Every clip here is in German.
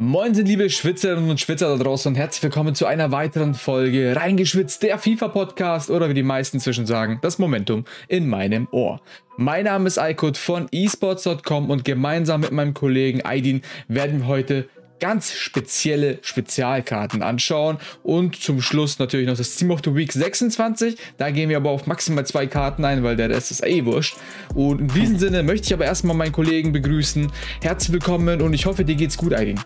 Moin sind liebe Schwitzerinnen und Schwitzer da draußen und herzlich willkommen zu einer weiteren Folge Reingeschwitzt, der FIFA-Podcast oder wie die meisten zwischen sagen, das Momentum in meinem Ohr. Mein Name ist Aykut von esports.com und gemeinsam mit meinem Kollegen Aydin werden wir heute ganz spezielle Spezialkarten anschauen und zum Schluss natürlich noch das Team of the Week 26. Da gehen wir aber auf maximal zwei Karten ein, weil der Rest ist eh wurscht. Und in diesem Sinne möchte ich aber erstmal meinen Kollegen begrüßen. Herzlich willkommen und ich hoffe, dir geht's gut, Aydin.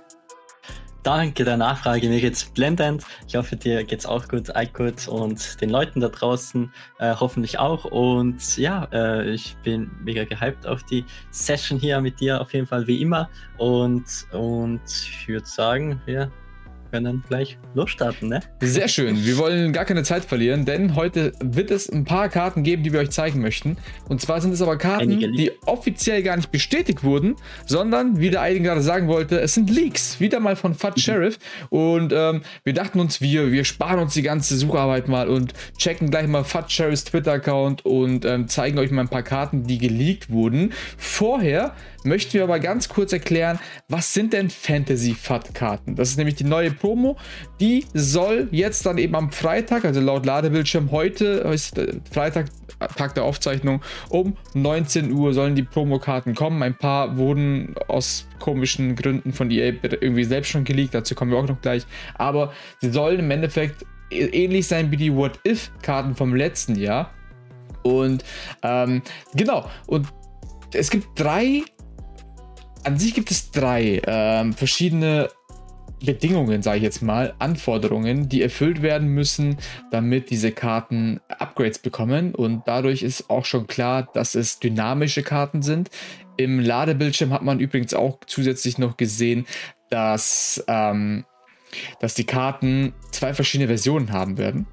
Danke der Nachfrage, mir geht's blendend. Ich hoffe, dir geht's auch gut, gut und den Leuten da draußen äh, hoffentlich auch. Und ja, äh, ich bin mega gehypt auf die Session hier mit dir, auf jeden Fall wie immer. Und, und ich würde sagen, ja, können gleich losstarten, ne? Sehr schön. Wir wollen gar keine Zeit verlieren, denn heute wird es ein paar Karten geben, die wir euch zeigen möchten. Und zwar sind es aber Karten, die offiziell gar nicht bestätigt wurden, sondern, wie der Eiden gerade sagen wollte, es sind Leaks. Wieder mal von Fat mhm. Sheriff. Und ähm, wir dachten uns, wir, wir sparen uns die ganze Sucharbeit mal und checken gleich mal Fat Sheriffs Twitter-Account und ähm, zeigen euch mal ein paar Karten, die geleakt wurden. Vorher möchten wir aber ganz kurz erklären, was sind denn Fantasy-FAT-Karten? Das ist nämlich die neue Promo. Die soll jetzt dann eben am Freitag, also laut Ladebildschirm heute, ist äh, Freitag, Tag der Aufzeichnung, um 19 Uhr sollen die Promokarten kommen. Ein paar wurden aus komischen Gründen von EA irgendwie selbst schon geleakt, dazu kommen wir auch noch gleich. Aber sie sollen im Endeffekt ähnlich sein wie die What-If-Karten vom letzten Jahr. Und ähm, genau, und es gibt drei an sich gibt es drei ähm, verschiedene Bedingungen, sage ich jetzt mal, Anforderungen, die erfüllt werden müssen, damit diese Karten Upgrades bekommen. Und dadurch ist auch schon klar, dass es dynamische Karten sind. Im Ladebildschirm hat man übrigens auch zusätzlich noch gesehen, dass, ähm, dass die Karten zwei verschiedene Versionen haben werden.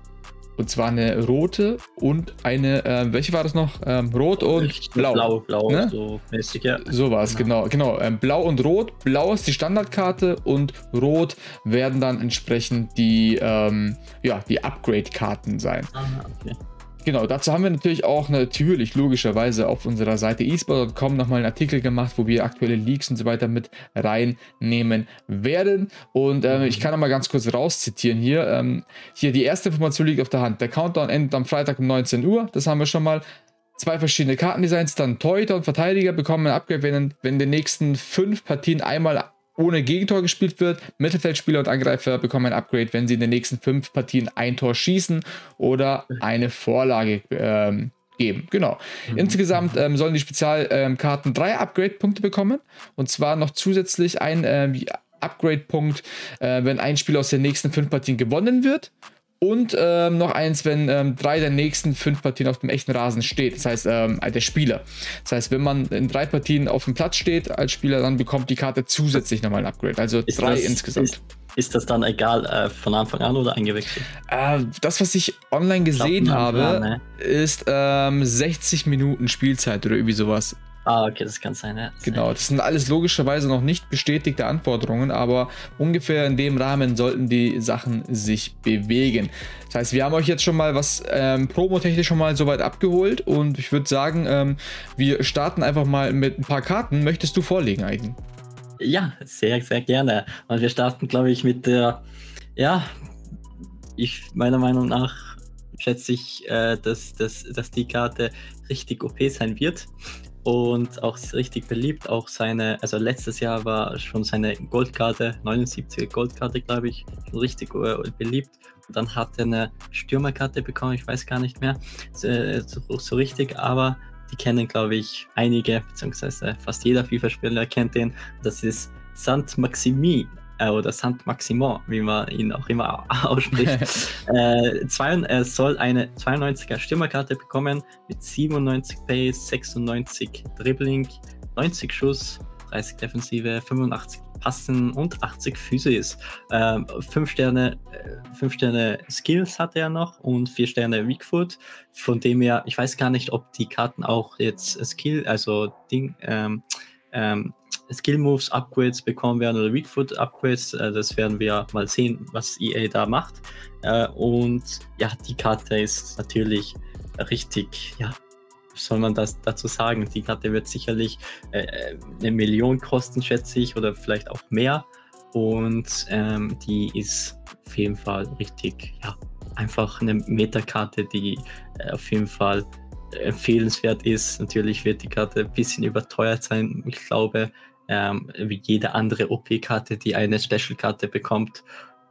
Und zwar eine rote und eine, äh, welche war das noch? Ähm, rot und blau. Blau, blau, ne? so mäßig, ja. So war es, genau. Genau, genau. Ähm, blau und rot. Blau ist die Standardkarte und rot werden dann entsprechend die, ähm, ja, die Upgrade-Karten sein. Ah, okay. Genau, dazu haben wir natürlich auch natürlich logischerweise auf unserer Seite esport.com nochmal einen Artikel gemacht, wo wir aktuelle Leaks und so weiter mit reinnehmen werden. Und ähm, ich kann nochmal ganz kurz rauszitieren hier. Ähm, hier die erste Information liegt auf der Hand. Der Countdown endet am Freitag um 19 Uhr. Das haben wir schon mal. Zwei verschiedene Kartendesigns, dann Torhüter und Verteidiger bekommen ein Upgrade, wenn, wenn in den nächsten fünf Partien einmal ohne Gegentor gespielt wird. Mittelfeldspieler und Angreifer bekommen ein Upgrade, wenn sie in den nächsten fünf Partien ein Tor schießen oder eine Vorlage ähm, geben. Genau. Mhm. Insgesamt ähm, sollen die Spezialkarten drei Upgrade-Punkte bekommen. Und zwar noch zusätzlich ein ähm, Upgrade-Punkt, äh, wenn ein Spiel aus den nächsten fünf Partien gewonnen wird. Und ähm, noch eins, wenn ähm, drei der nächsten fünf Partien auf dem echten Rasen steht. Das heißt, ähm, der Spieler. Das heißt, wenn man in drei Partien auf dem Platz steht als Spieler, dann bekommt die Karte zusätzlich nochmal ein Upgrade. Also ist drei das, insgesamt. Ist, ist, das dann egal äh, von Anfang an oder eingewechselt? Äh, das, was ich online gesehen glaub, habe, ja, ne? ist 60 ähm, Minuten Spielzeit oder irgendwie sowas. Ah, okay, das kann sein, ja. Genau, das sind alles logischerweise noch nicht bestätigte Anforderungen, aber ungefähr in dem Rahmen sollten die Sachen sich bewegen. Das heißt, wir haben euch jetzt schon mal was ähm, promotechnisch schon mal soweit abgeholt und ich würde sagen, ähm, wir starten einfach mal mit ein paar Karten. Möchtest du vorlegen, Eigen? Ja, sehr, sehr gerne. Und wir starten, glaube ich, mit der, ja, ich meiner Meinung nach schätze ich, äh, dass, dass, dass die Karte richtig OP sein wird und auch richtig beliebt. Auch seine, also letztes Jahr war schon seine Goldkarte, 79er Goldkarte, glaube ich, richtig äh, beliebt. Und dann hat er eine Stürmerkarte bekommen, ich weiß gar nicht mehr so, so richtig, aber die kennen, glaube ich, einige, beziehungsweise fast jeder FIFA-Spieler kennt den. Das ist Sant Maximi äh, oder Saint Maximon, wie man ihn auch immer ausspricht. äh, zwei, er soll eine 92er Stürmerkarte bekommen mit 97 Pace, 96 Dribbling, 90 Schuss, 30 Defensive, 85 Passen und 80 Physis. Ähm, 5 Sterne, äh, 5 Sterne Skills hat er noch und 4 Sterne Weakfoot. Von dem her, ich weiß gar nicht, ob die Karten auch jetzt Skill, also Ding, ähm, ähm, Skill Moves Upgrades bekommen werden oder Weakfoot Upgrades. Äh, das werden wir mal sehen, was EA da macht. Äh, und ja, die Karte ist natürlich richtig, ja, soll man das dazu sagen? Die Karte wird sicherlich äh, eine Million kosten, schätze ich, oder vielleicht auch mehr. und ähm, die ist auf jeden Fall richtig, ja, einfach eine Metakarte, die äh, auf jeden Fall empfehlenswert ist. Natürlich wird die Karte ein bisschen überteuert sein. Ich glaube, ähm, wie jede andere OP-Karte, die eine Special-Karte bekommt.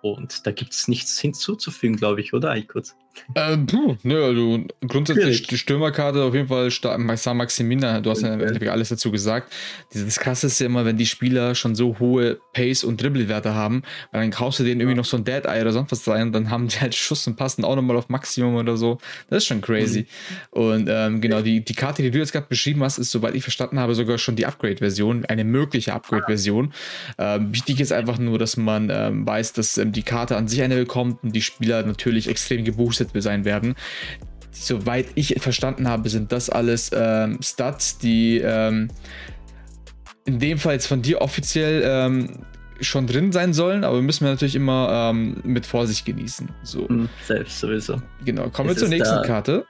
Und da gibt es nichts hinzuzufügen, glaube ich, oder, Eikut? Ähm, puh, ne, also grundsätzlich die Stürmerkarte auf jeden Fall San Maximina, du hast ja alles dazu gesagt. Das krasse ist ja immer, wenn die Spieler schon so hohe Pace- und Dribble-Werte haben, weil dann kaufst du denen irgendwie noch so ein Dead-Eye oder sonst was rein, dann haben die halt Schuss und passen auch nochmal auf Maximum oder so. Das ist schon crazy. Mhm. Und ähm, genau, die, die Karte, die du jetzt gerade beschrieben hast, ist, soweit ich verstanden habe, sogar schon die Upgrade-Version, eine mögliche Upgrade-Version. Ähm, wichtig ist einfach nur, dass man ähm, weiß, dass ähm, die Karte an sich eine bekommt und die Spieler natürlich extrem geboostet Titel sein werden. Soweit ich verstanden habe, sind das alles ähm, Stats, die ähm, in dem Fall jetzt von dir offiziell ähm, schon drin sein sollen, aber müssen wir natürlich immer ähm, mit Vorsicht genießen. So. Mhm, selbst sowieso. Genau, kommen es wir zur nächsten da... Karte.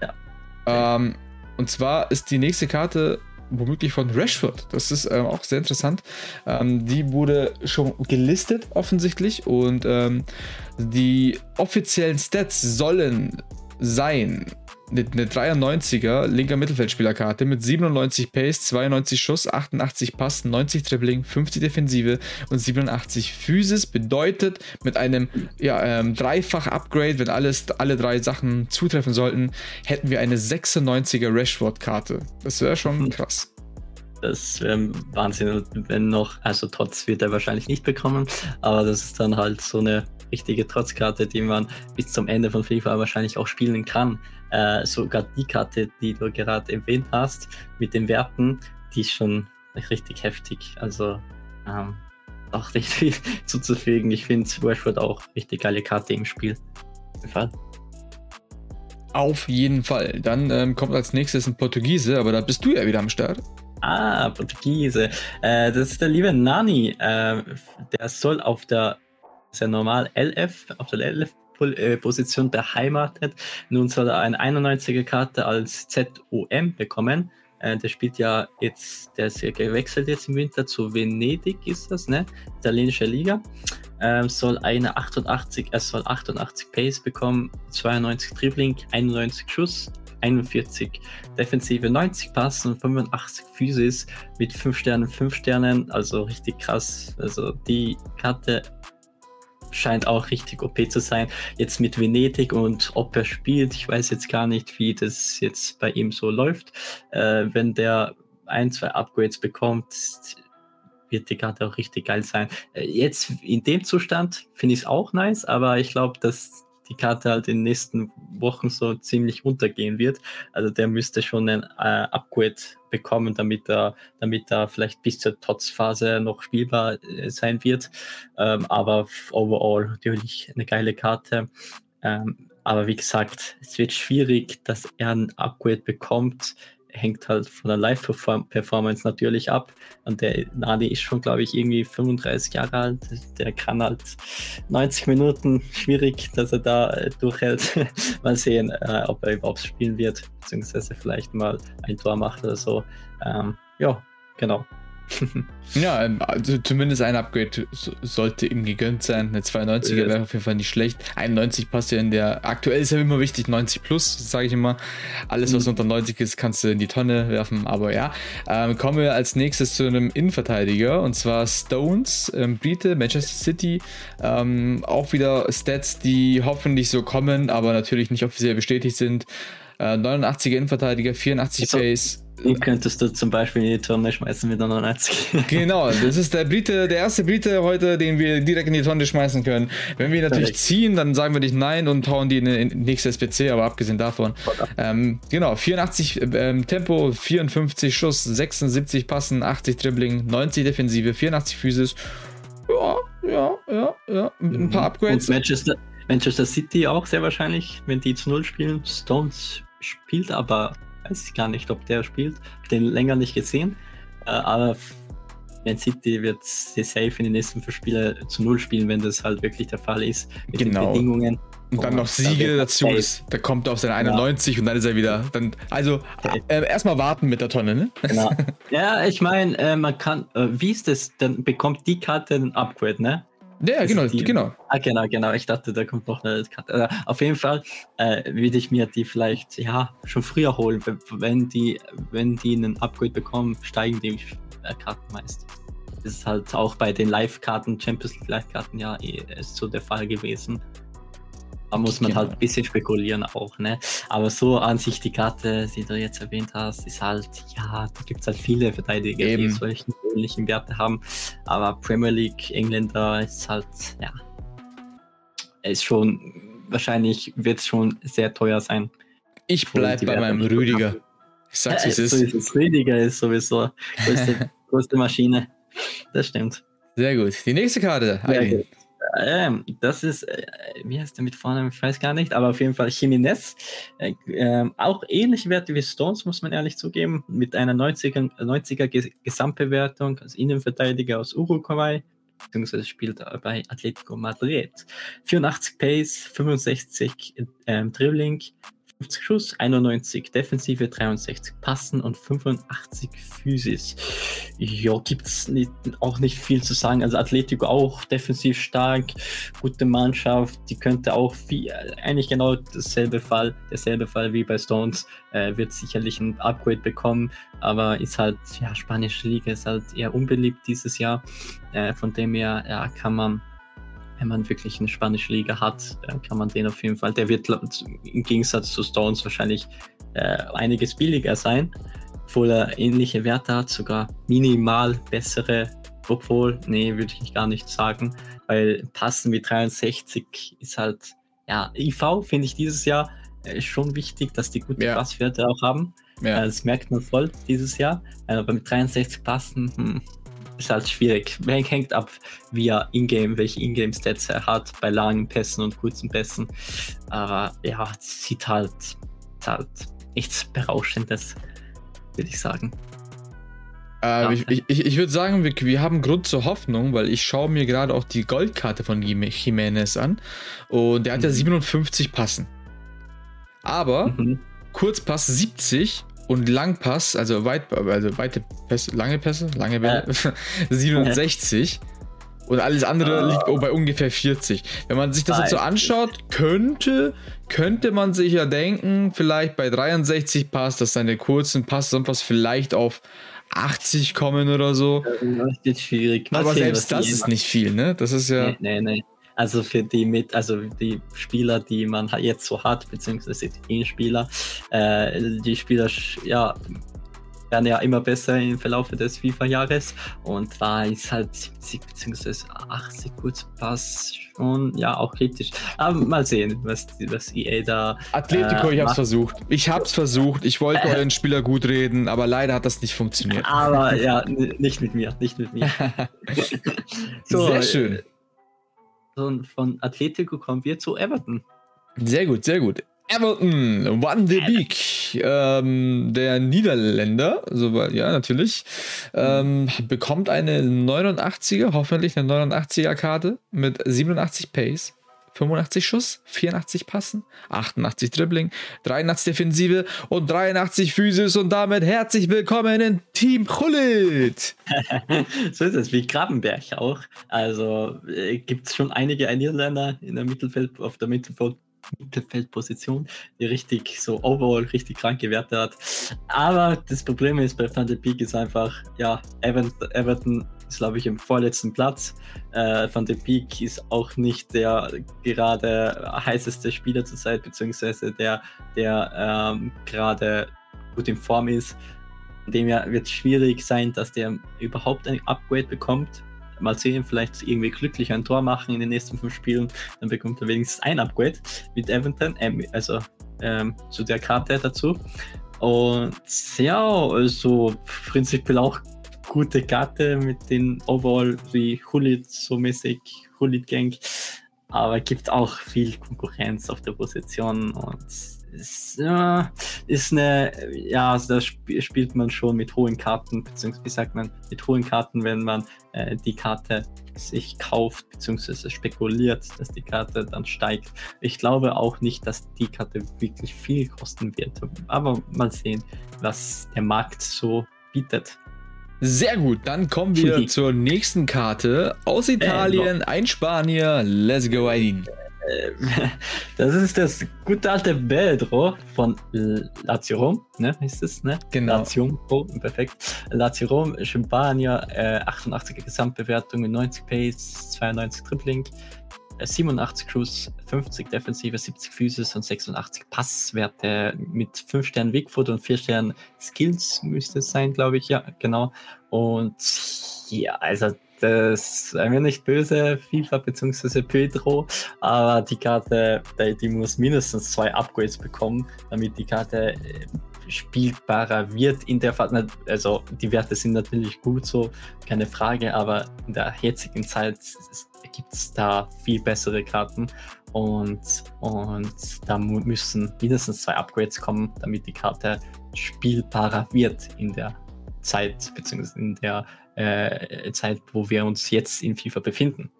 Ja. Ähm, und zwar ist die nächste Karte womöglich von Rashford. Das ist ähm, auch sehr interessant. Ähm, die wurde schon gelistet offensichtlich und ähm, die offiziellen Stats sollen sein eine, 93er linker Mittelfeldspielerkarte mit 97 Pace, 92 Schuss, 88 Pass, 90 Dribbling, 50 Defensive und 87 Physis. Bedeutet, mit einem ja, ähm, Dreifach-Upgrade, wenn alles, alle drei Sachen zutreffen sollten, hätten wir eine 96er Rashford-Karte. Das wäre schon hm. krass. Das wäre Wahnsinn, wenn noch, also Trotz wird er wahrscheinlich nicht bekommen, aber das ist dann halt so eine richtige Trotzkarte, die man bis zum Ende von FIFA wahrscheinlich auch spielen kann. Äh, sogar die Karte, die du gerade erwähnt hast, mit den Werten, die ist schon richtig heftig. Also ähm, auch richtig viel zuzufügen. Ich finde Rashford auch richtig geile Karte im Spiel. Fall. Auf jeden Fall. Dann ähm, kommt als nächstes ein Portugiese, aber da bist du ja wieder am Start. Ah, Portugiese. Äh, das ist der liebe Nani. Äh, der soll auf der, ist normal LF, auf der LF äh, Position beheimatet. Nun soll er eine 91er Karte als ZOM bekommen. Äh, der spielt ja jetzt, der ist ja gewechselt jetzt im Winter zu Venedig, ist das, ne? Italienische Liga. Ähm, soll eine 88, er soll 88 Pace bekommen, 92 Dribbling, 91 Schuss, 41 Defensive, 90 Pass und 85 Physis mit 5 Sternen, 5 Sternen, also richtig krass. Also die Karte scheint auch richtig OP zu sein. Jetzt mit Venedig und ob er spielt, ich weiß jetzt gar nicht, wie das jetzt bei ihm so läuft. Äh, wenn der ein, zwei Upgrades bekommt, wird die Karte auch richtig geil sein. Äh, jetzt in dem Zustand finde ich es auch nice, aber ich glaube, dass die Karte halt in den nächsten Wochen so ziemlich untergehen wird. Also der müsste schon ein äh, Upgrade bekommen, damit er, damit er vielleicht bis zur Tots-Phase noch spielbar äh, sein wird. Ähm, aber overall natürlich eine geile Karte. Ähm, aber wie gesagt, es wird schwierig, dass er ein Upgrade bekommt hängt halt von der Live-Performance natürlich ab. Und der Nadi ist schon, glaube ich, irgendwie 35 Jahre alt. Der kann halt 90 Minuten schwierig, dass er da äh, durchhält. mal sehen, äh, ob er überhaupt spielen wird, beziehungsweise vielleicht mal ein Tor macht oder so. Ähm, ja, genau. ja, ähm, also zumindest ein Upgrade sollte ihm gegönnt sein. Eine 92er wäre auf jeden Fall nicht schlecht. 91 passt ja in der. Aktuell ist ja immer wichtig, 90 plus, sage ich immer. Alles, was mhm. unter 90 ist, kannst du in die Tonne werfen. Aber ja, ähm, kommen wir als nächstes zu einem Innenverteidiger und zwar Stones, ähm, Brite, Manchester City. Ähm, auch wieder Stats, die hoffentlich so kommen, aber natürlich nicht offiziell bestätigt sind. Äh, 89er Innenverteidiger, 84 also, Pace. Den könntest du zum Beispiel in die Tonne schmeißen mit 99. genau, das ist der Brite, der erste Brite heute, den wir direkt in die Tonne schmeißen können. Wenn wir natürlich Perfekt. ziehen, dann sagen wir nicht nein und hauen die in den nächste SPC, aber abgesehen davon. Ähm, genau, 84 ähm, Tempo, 54 Schuss, 76 Passen, 80 Dribbling, 90 Defensive, 84 Physis. Ja, ja, ja, ja. Ein paar Upgrades. Und Manchester, Manchester City auch sehr wahrscheinlich, wenn die zu Null spielen. Stones spielt aber weiß ich gar nicht, ob der spielt. Den länger nicht gesehen. Äh, aber Man City wird sehr safe in den nächsten fünf Spielen zu null spielen, wenn das halt wirklich der Fall ist. Mit genau. den Bedingungen. Und dann noch Siege dazu, das, da kommt er auf seine 91 ja. und dann ist er wieder. Dann, also äh, erstmal warten mit der Tonne, ne? Genau. ja, ich meine, äh, man kann, äh, wie ist das? Dann bekommt die Karte ein Upgrade, ne? Ja, das genau, die, genau. Ah, genau, genau. Ich dachte, da kommt noch eine Karte. Also, auf jeden Fall äh, würde ich mir die vielleicht ja schon früher holen. Wenn die, wenn die einen Upgrade bekommen, steigen die äh, Karten meist. Das ist halt auch bei den Live-Karten, Champions League Live-Karten ja eh, ist so der Fall gewesen. Da muss man genau. halt ein bisschen spekulieren auch, ne? Aber so an sich die Karte, die du jetzt erwähnt hast, ist halt, ja, da gibt es halt viele Verteidiger, Eben. die solchen ähnlichen Werte haben. Aber Premier League, Engländer ist halt, ja, ist schon, wahrscheinlich wird es schon sehr teuer sein. Ich bleib bei meinem Rüdiger. Ich sag's, wie es ist. So ist es. Rüdiger ist sowieso größte, größte Maschine. Das stimmt. Sehr gut. Die nächste Karte. Sehr Ähm, das ist, äh, wie heißt der mit vorne? Ich weiß gar nicht, aber auf jeden Fall Jiménez. Äh, äh, auch ähnliche Werte wie Stones, muss man ehrlich zugeben, mit einer 90er, 90er Gesamtbewertung als Innenverteidiger aus Uruguay, beziehungsweise spielt bei Atletico Madrid. 84 Pace, 65 ähm, Dribbling, 50 Schuss, 91 Defensive, 63 Passen und 85 Physis. Ja, gibt es auch nicht viel zu sagen. Also Atletico auch defensiv stark, gute Mannschaft, die könnte auch viel, eigentlich genau dasselbe Fall, derselbe Fall wie bei Stones, äh, wird sicherlich ein Upgrade bekommen, aber ist halt, ja, spanische Liga ist halt eher unbeliebt dieses Jahr. Äh, von dem her, ja, kann man wenn man wirklich eine spanische Liga hat, dann kann man den auf jeden Fall, der wird im Gegensatz zu Stones wahrscheinlich äh, einiges billiger sein, obwohl er ähnliche Werte hat, sogar minimal bessere, obwohl, nee, würde ich gar nicht sagen, weil passen wie 63 ist halt, ja, IV finde ich dieses Jahr äh, schon wichtig, dass die gute ja. Passwerte auch haben. Ja. Das merkt man voll dieses Jahr. Aber mit 63 passen, hm, ist halt schwierig. Hängt ab, wie er Ingame, welche Ingame-Stats er hat, bei langen Pässen und kurzen Pässen. Aber ja, sieht halt, halt nichts Berauschendes, würde ich sagen. Äh. Ich, ich, ich würde sagen, wir, wir, haben Grund zur Hoffnung, weil ich schaue mir gerade auch die Goldkarte von Jiménez an und der hat mhm. ja 57 Passen. Aber mhm. Kurzpass 70 und Langpass, also, weit, also weite Pässe, lange Pässe, lange Bälle, ja. 67. Und alles andere oh. liegt bei ungefähr 40. Wenn man sich das jetzt so anschaut, könnte, könnte man sich ja denken, vielleicht bei 63 Pass, dass seine kurzen Pass sonst was vielleicht auf 80 kommen oder so. Das ist schwierig. Aber sehen, selbst das ist nicht viel, ne? Das ist ja. Nee, nee, nee. Also für die mit, also die Spieler, die man jetzt so hat, beziehungsweise die Spieler, äh, die Spieler, ja, werden ja immer besser im Verlauf des FIFA-Jahres und da ist halt 70 bzw. 80 Kurzpass schon ja auch kritisch. Aber mal sehen, was, was EA da. Atletico, äh, ich hab's macht. versucht. Ich hab's versucht. Ich wollte euren Spieler gut reden, aber leider hat das nicht funktioniert. Aber ja, nicht mit mir, nicht mit mir. so, Sehr schön. Von, von Atletico kommen wir zu Everton. Sehr gut, sehr gut. Everton, Van de Beek, ähm, der Niederländer, so, ja, natürlich, ähm, bekommt eine 89er, hoffentlich eine 89er Karte mit 87 Pace. 85 Schuss, 84 Passen, 88 Dribbling, 83 Defensive und 83 Physis und damit herzlich willkommen in Team Chulit. so ist es, wie Grabenberg auch. Also äh, gibt es schon einige Niederländer in der Mittelfeld, auf der Mittelfeld Mittelfeldposition, die richtig so overall richtig kranke Werte hat. Aber das Problem ist bei Van Beek ist einfach, ja, Everton, Everton ist glaube ich im vorletzten Platz. Äh, Van der Beek ist auch nicht der gerade heißeste Spieler zurzeit, beziehungsweise der, der ähm, gerade gut in Form ist. Von dem her wird es schwierig sein, dass der überhaupt ein Upgrade bekommt mal sehen, vielleicht irgendwie glücklich ein Tor machen in den nächsten fünf Spielen, dann bekommt er wenigstens ein Upgrade mit Everton, äh, also ähm, zu der Karte dazu. Und ja, also prinzipiell auch gute Karte mit den Overall wie Hulit so mäßig, Hulit Gang. Aber gibt auch viel Konkurrenz auf der Position und ist, äh, ist eine, ja, also da sp spielt man schon mit hohen Karten, beziehungsweise sagt man, mit hohen Karten, wenn man äh, die Karte sich kauft, beziehungsweise spekuliert, dass die Karte dann steigt. Ich glaube auch nicht, dass die Karte wirklich viel kosten wird, aber mal sehen, was der Markt so bietet. Sehr gut, dann kommen wir zur nächsten Karte aus Italien, ein Spanier. Let's go, Aidin. Das ist das gute alte Pedro von Lazio Rom, ne? Ist es, ne? Genau. Lazio Rom, perfekt. Lazio Rom, Champagner, äh, 88er Gesamtbewertung, 90 Pace, 92 Tripling, 87 Cruise, 50 Defensive, 70 Physis und 86 Passwerte mit 5 Sternen Wigfoot und 4 Sternen Skills müsste es sein, glaube ich. Ja, genau. Und ja, also das sei mir nicht böse, FIFA bzw. Pedro, aber die Karte, die muss mindestens zwei Upgrades bekommen, damit die Karte äh, spielbarer wird in der Phase. Also die Werte sind natürlich gut so, keine Frage, aber in der jetzigen Zeit gibt es da viel bessere Karten und, und da müssen mindestens zwei Upgrades kommen, damit die Karte spielbarer wird in der Zeit, beziehungsweise in der äh, Zeit, wo wir uns jetzt in FIFA befinden.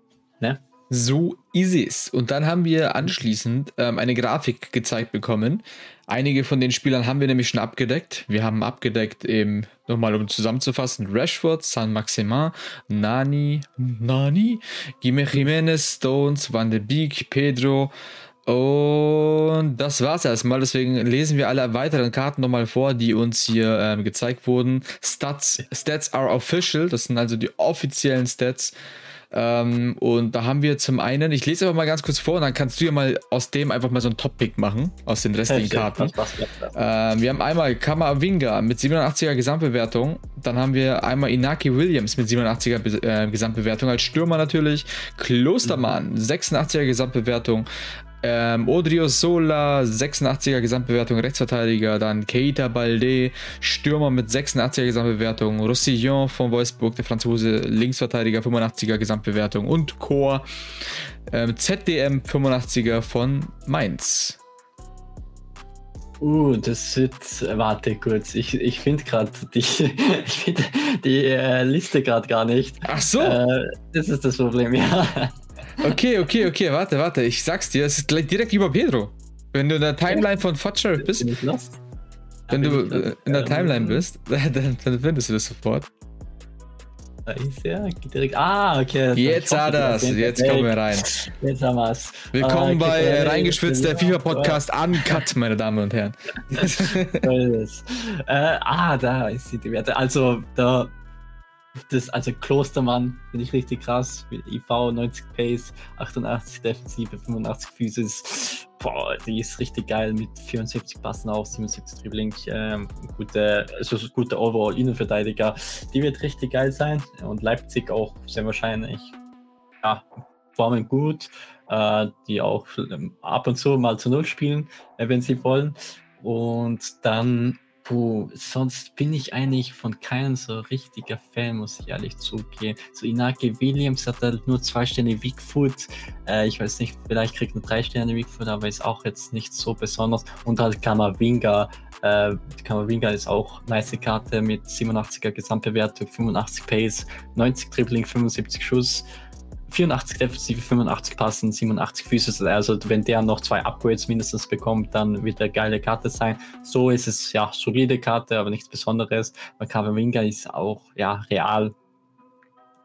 Ne? So ist es. Und dann haben wir anschließend ähm, eine Grafik gezeigt bekommen. Einige von den Spielern haben wir nämlich schon abgedeckt. Wir haben abgedeckt eben, nochmal um zusammenzufassen, Rashford, San Maximin, Nani, Nani, Jimenez, Stones, Van de Beek, Pedro, und das war's erstmal. Deswegen lesen wir alle weiteren Karten nochmal vor, die uns hier ähm, gezeigt wurden. Stats, Stats are official. Das sind also die offiziellen Stats. Ähm, und da haben wir zum einen, ich lese aber mal ganz kurz vor und dann kannst du ja mal aus dem einfach mal so ein Top-Pick machen, aus den restlichen Karten. Ähm, wir haben einmal Kamavinga mit 87er Gesamtbewertung. Dann haben wir einmal Inaki Williams mit 87er Be äh, Gesamtbewertung als Stürmer natürlich. Klostermann, mhm. 86er Gesamtbewertung. Ähm, Odrio Sola, 86er Gesamtbewertung, Rechtsverteidiger. Dann Keita Balde, Stürmer mit 86er Gesamtbewertung. Roussillon von Wolfsburg, der Franzose, Linksverteidiger, 85er Gesamtbewertung. Und Chor, ähm, ZDM, 85er von Mainz. Uh, das wird. Warte kurz. Ich, ich finde gerade die, ich find die äh, Liste gerade gar nicht. Ach so. Äh, das ist das Problem, ja. Okay, okay, okay, warte, warte. Ich sag's dir, es ist gleich direkt über Pedro. Wenn du in der Timeline von Futcher bist. Bin ich lost? Wenn du in der Timeline bist, dann, dann findest du das sofort. Da ist er, direkt. Ah, okay. Jetzt hat er jetzt kommen wir rein. Jetzt haben wir es. Willkommen ah, okay, bei Reingeschwitzt, der FIFA-Podcast Uncut, meine Damen und Herren. äh, ah, da ist die Werte. Also, da das, also Klostermann finde ich richtig krass. IV 90 Pace, 88 Defensive, 85 Physis. Boah, die ist richtig geil mit 74 Passen auf, 77 Dribbling. Ähm, gute, also guter Overall-Innenverteidiger. Die wird richtig geil sein. Und Leipzig auch sehr wahrscheinlich. Ja, formen gut. Äh, die auch ähm, ab und zu mal zu Null spielen, äh, wenn sie wollen. Und dann Puh, sonst bin ich eigentlich von keinem so richtiger Fan, muss ich ehrlich zugeben. So Inaki Williams hat halt nur zwei Sterne Wigfoot. Äh, ich weiß nicht, vielleicht kriegt er drei Sterne Wigfoot, aber ist auch jetzt nicht so besonders. Und halt Kamavinga. Äh, Kamavinga ist auch nice Karte mit 87er Gesamtbewertung, 85 Pace, 90 Dribbling, 75 Schuss. 84 Defensive, 85 Passen, 87 Füße. Also wenn der noch zwei Upgrades mindestens bekommt, dann wird er geile Karte sein. So ist es ja solide Karte, aber nichts Besonderes. Cavaminga ist auch ja real.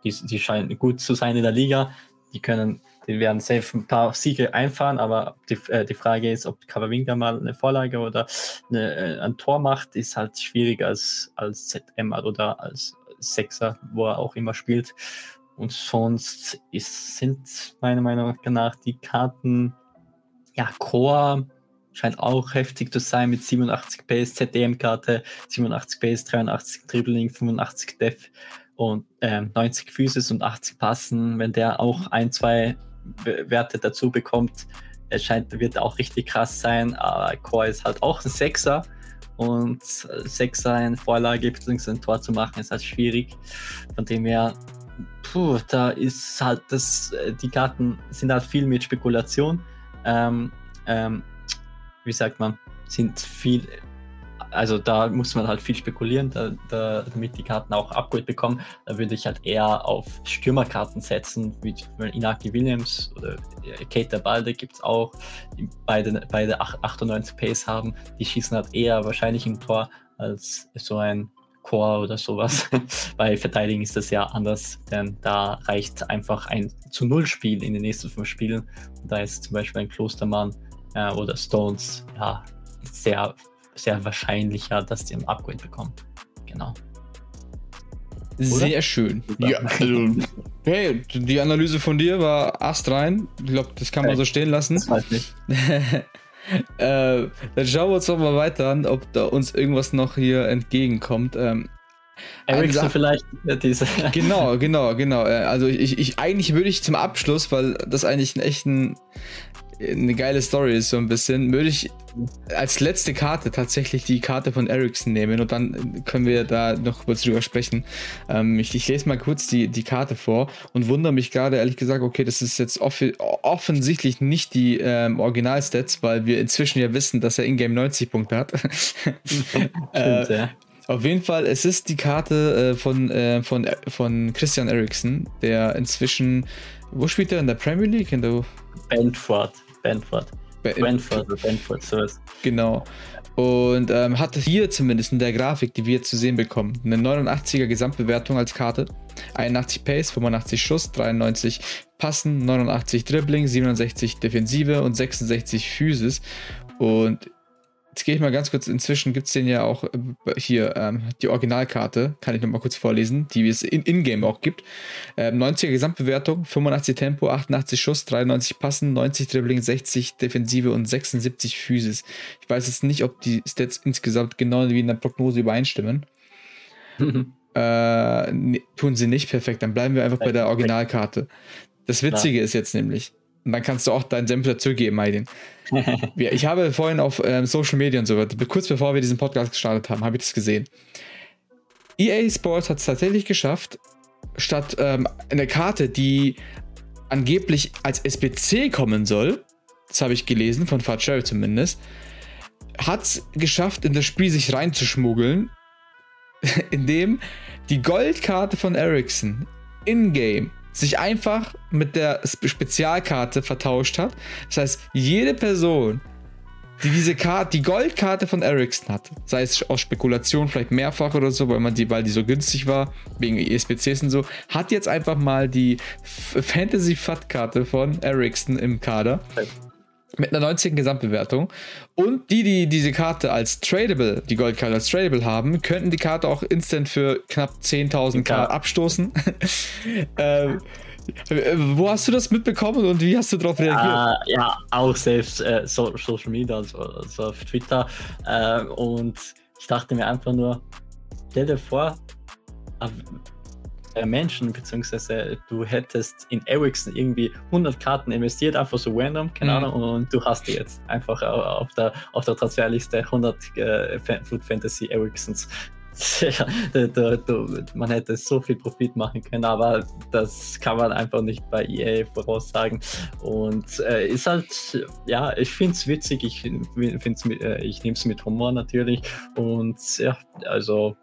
Die, die scheinen gut zu sein in der Liga. Die können, die werden safe ein paar Siege einfahren, aber die, äh, die Frage ist, ob Cavaminga mal eine Vorlage oder eine, äh, ein Tor macht, ist halt schwieriger als, als ZM oder als Sechser, wo er auch immer spielt. Und sonst ist, sind meiner Meinung nach die Karten, ja, Core scheint auch heftig zu sein mit 87 Pace, ZDM-Karte, 87 Pace, 83 Dribbling, 85 Def und äh, 90 Physis und 80 Passen. Wenn der auch ein, zwei Werte dazu bekommt, es scheint, wird auch richtig krass sein. Aber Core ist halt auch ein Sechser und Sechser in Vorlage bzw. ein Tor zu machen ist halt schwierig. Von dem her puh, da ist halt das, äh, die Karten sind halt viel mit Spekulation. Ähm, ähm, wie sagt man? sind viel also da muss man halt viel spekulieren, da, da, damit die Karten auch Upgrade bekommen. Da würde ich halt eher auf Stürmerkarten setzen, wie Inaki Williams oder Kate Balde gibt es auch, die beide, beide 98 Pace haben. Die schießen halt eher wahrscheinlich im Tor als so ein Core oder sowas. Bei Verteidigen ist das ja anders, denn da reicht einfach ein zu Null Spiel in den nächsten fünf Spielen. Und da ist zum Beispiel ein Klostermann äh, oder Stones ja sehr sehr wahrscheinlicher, dass die ein Upgrade bekommen. Genau. Sehr schön. Ja, also, hey, die Analyse von dir war astrein. Ich glaube, das kann man so stehen lassen. Das weiß nicht. äh, dann schauen wir uns doch mal weiter an, ob da uns irgendwas noch hier entgegenkommt. Ähm, Ericsson vielleicht diese. Genau, genau, genau. Äh, also ich, ich eigentlich würde ich zum Abschluss, weil das eigentlich ein echten eine geile Story ist, so ein bisschen, würde ich als letzte Karte tatsächlich die Karte von Ericsson nehmen und dann können wir da noch kurz drüber sprechen. Ähm, ich, ich, lese mal kurz die, die Karte vor und wundere mich gerade ehrlich gesagt, okay, das ist jetzt off offensichtlich nicht die ähm, Original-Stats, weil wir inzwischen ja wissen, dass er in-game 90 Punkte hat. äh, ja. Auf jeden Fall, es ist die Karte äh, von, äh, von, von Christian Eriksen, der inzwischen, wo spielt er in der Premier League? In der Brentford. Benford. Brentford oder Benford, sowas. Genau. Und ähm, hat hier zumindest in der Grafik, die wir jetzt zu sehen bekommen, eine 89er Gesamtbewertung als Karte. 81 Pace, 85 Schuss, 93 Passen, 89 Dribbling, 67 Defensive und 66 Physis. Und Jetzt gehe ich mal ganz kurz, inzwischen gibt es den ja auch äh, hier, ähm, die Originalkarte, kann ich nochmal kurz vorlesen, die es in-game auch gibt. Ähm, 90er Gesamtbewertung, 85 Tempo, 88 Schuss, 93 Passen, 90 Dribbling, 60 Defensive und 76 Physis. Ich weiß jetzt nicht, ob die Stats insgesamt genau wie in der Prognose übereinstimmen. äh, nee, tun sie nicht, perfekt, dann bleiben wir einfach bei der Originalkarte. Das Witzige ist jetzt nämlich, und dann kannst du auch deinen Senf dazugeben, Aydin. ich habe vorhin auf ähm, Social Media und so weiter, kurz bevor wir diesen Podcast gestartet haben, habe ich das gesehen. EA Sports hat es tatsächlich geschafft, statt ähm, eine Karte, die angeblich als SBC kommen soll, das habe ich gelesen, von Fat Cherry zumindest, hat es geschafft, in das Spiel sich reinzuschmuggeln, indem die Goldkarte von Ericsson in-game sich einfach mit der Spezialkarte vertauscht hat. Das heißt, jede Person, die diese Karte, die Goldkarte von Ericsson hat, sei es aus Spekulation vielleicht mehrfach oder so, weil man die, weil die so günstig war, wegen ESPCs und so, hat jetzt einfach mal die Fantasy Fat Karte von Ericsson im Kader mit einer 90 Gesamtbewertung. Und die, die diese Karte als tradable, die Goldkarte als tradable haben, könnten die Karte auch instant für knapp 10.000 K abstoßen. ähm, wo hast du das mitbekommen und wie hast du darauf reagiert? Uh, ja, auch selbst äh, so, Social Media, also, also auf Twitter. Äh, und ich dachte mir einfach nur, stell dir vor, äh, Menschen, beziehungsweise du hättest in Ericsson irgendwie 100 Karten investiert, einfach so random, keine mhm. Ahnung, und du hast die jetzt einfach auf der, auf der Transferliste 100 äh, Food Fantasy Ericssons. Ja, da, da, da, man hätte so viel Profit machen können, aber das kann man einfach nicht bei EA voraussagen. Und äh, ist halt, ja, ich finde es witzig, ich, find's, äh, ich nehme es mit Humor natürlich. Und ja, also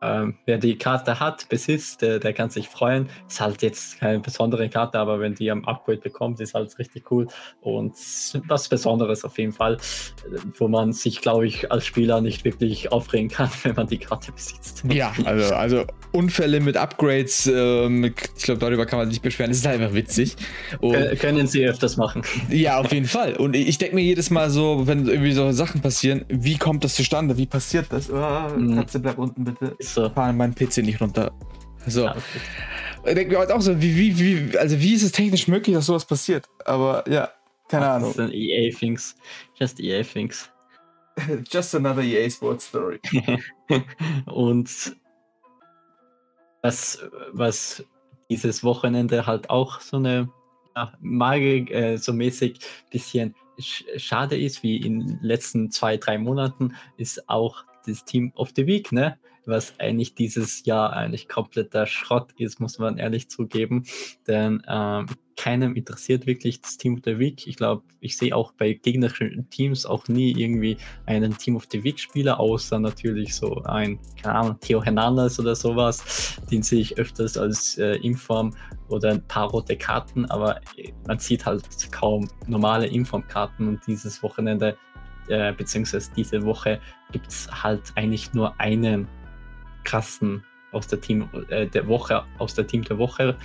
ähm, wer die Karte hat, besitzt, der, der, kann sich freuen. Ist halt jetzt keine besondere Karte, aber wenn die am Upgrade bekommt, ist halt richtig cool und was Besonderes auf jeden Fall, wo man sich, glaube ich, als Spieler nicht wirklich aufregen kann, wenn man die Karte besitzt. Ja, also, also Unfälle mit Upgrades, ähm, ich glaube, darüber kann man sich nicht beschweren. Das ist halt einfach witzig. Und, können sie öfters machen. Ja, auf jeden Fall. Und ich denke mir jedes Mal so, wenn irgendwie so Sachen passieren, wie kommt das zustande? Wie passiert das? Oh, Katze, bleib unten bitte so. fahren meinen PC nicht runter. So. Ja, okay. Ich denke mir halt auch so, wie, wie, wie, also wie ist es technisch möglich, dass sowas passiert? Aber ja, keine Ach, Ahnung. Das sind EA Things. Just EA Things. Just another EA Sports Story. Und was, was dieses Wochenende halt auch so eine ja, Magie, äh, so mäßig bisschen schade ist, wie in den letzten zwei, drei Monaten, ist auch das Team of the Week, ne? Was eigentlich dieses Jahr eigentlich kompletter Schrott ist, muss man ehrlich zugeben. Denn ähm, keinem interessiert wirklich das Team of the Week. Ich glaube, ich sehe auch bei gegnerischen Teams auch nie irgendwie einen Team of the Week Spieler, außer natürlich so ein, keine Ahnung, Theo Hernandez oder sowas. Den sehe ich öfters als äh, Inform oder ein paar rote Karten, aber man sieht halt kaum normale Inform-Karten und dieses Wochenende äh, beziehungsweise diese Woche gibt es halt eigentlich nur einen krassen aus der Team äh, der Woche, aus der Team der Woche.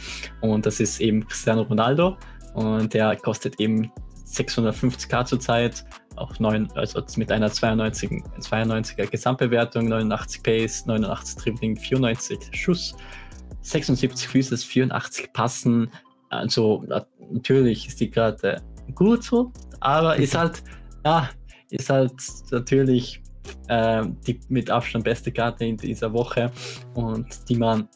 Und das ist eben Cristiano Ronaldo. Und der kostet eben 650k zurzeit, auch neun, also mit einer 92, 92er Gesamtbewertung, 89 Pace, 89 Dribbling, 94 Schuss, 76 Füße, 84 Passen. Also natürlich ist die gerade gut so, aber ist halt, ja, ist halt natürlich äh, die mit Abstand beste Karte in dieser Woche. Und die man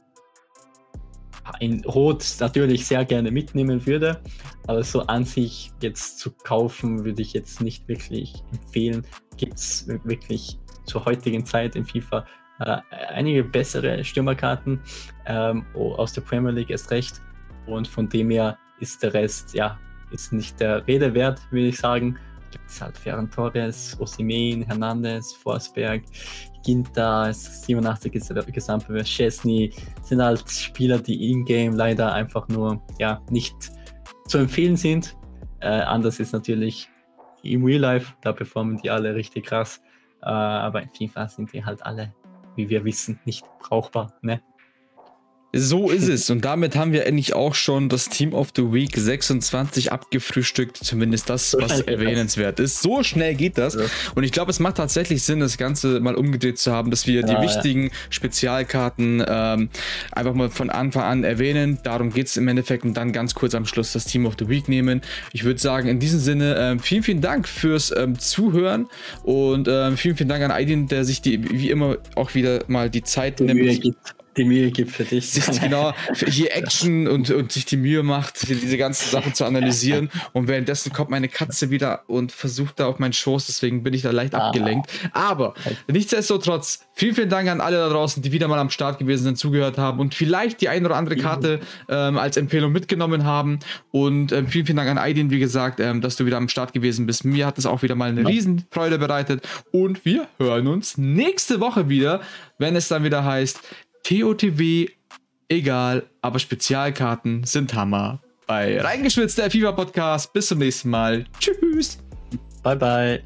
in Rot natürlich sehr gerne mitnehmen würde, aber so an sich jetzt zu kaufen würde ich jetzt nicht wirklich empfehlen. Gibt es wirklich zur heutigen Zeit in FIFA äh, einige bessere Stürmerkarten ähm, aus der Premier League erst recht. Und von dem her ist der Rest ja ist nicht der Rede wert, würde ich sagen gibt es halt Ferran Torres, Osimen, Hernandez, Forsberg, Ginter, 87 Gesamtbewertung, Chesney, sind halt Spieler, die in-game leider einfach nur ja, nicht zu empfehlen sind. Äh, anders ist natürlich im Real Life, da performen die alle richtig krass. Äh, aber in FIFA sind die halt alle, wie wir wissen, nicht brauchbar. Ne? So ist es. Und damit haben wir endlich auch schon das Team of the Week 26 abgefrühstückt. Zumindest das, was erwähnenswert ist. So schnell geht das. Und ich glaube, es macht tatsächlich Sinn, das Ganze mal umgedreht zu haben, dass wir die ja, wichtigen ja. Spezialkarten ähm, einfach mal von Anfang an erwähnen. Darum geht es im Endeffekt und dann ganz kurz am Schluss das Team of the Week nehmen. Ich würde sagen, in diesem Sinne, äh, vielen, vielen Dank fürs ähm, Zuhören und äh, vielen, vielen Dank an Aidin, der sich die, wie immer auch wieder mal die Zeit nimmt die Mühe gibt für dich. Sich, genau, hier Action und, und sich die Mühe macht, diese ganzen Sachen zu analysieren. Und währenddessen kommt meine Katze wieder und versucht da auf meinen Schoß, deswegen bin ich da leicht ah. abgelenkt. Aber nichtsdestotrotz, vielen, vielen Dank an alle da draußen, die wieder mal am Start gewesen sind, zugehört haben und vielleicht die eine oder andere Karte ähm, als Empfehlung mitgenommen haben. Und ähm, vielen, vielen Dank an Aidin, wie gesagt, ähm, dass du wieder am Start gewesen bist. Mir hat es auch wieder mal eine ja. Riesenfreude bereitet. Und wir hören uns nächste Woche wieder, wenn es dann wieder heißt, TOTW, egal, aber Spezialkarten sind Hammer. Bei Reingeschwitzt, der FIFA Podcast. Bis zum nächsten Mal. Tschüss. Bye, bye.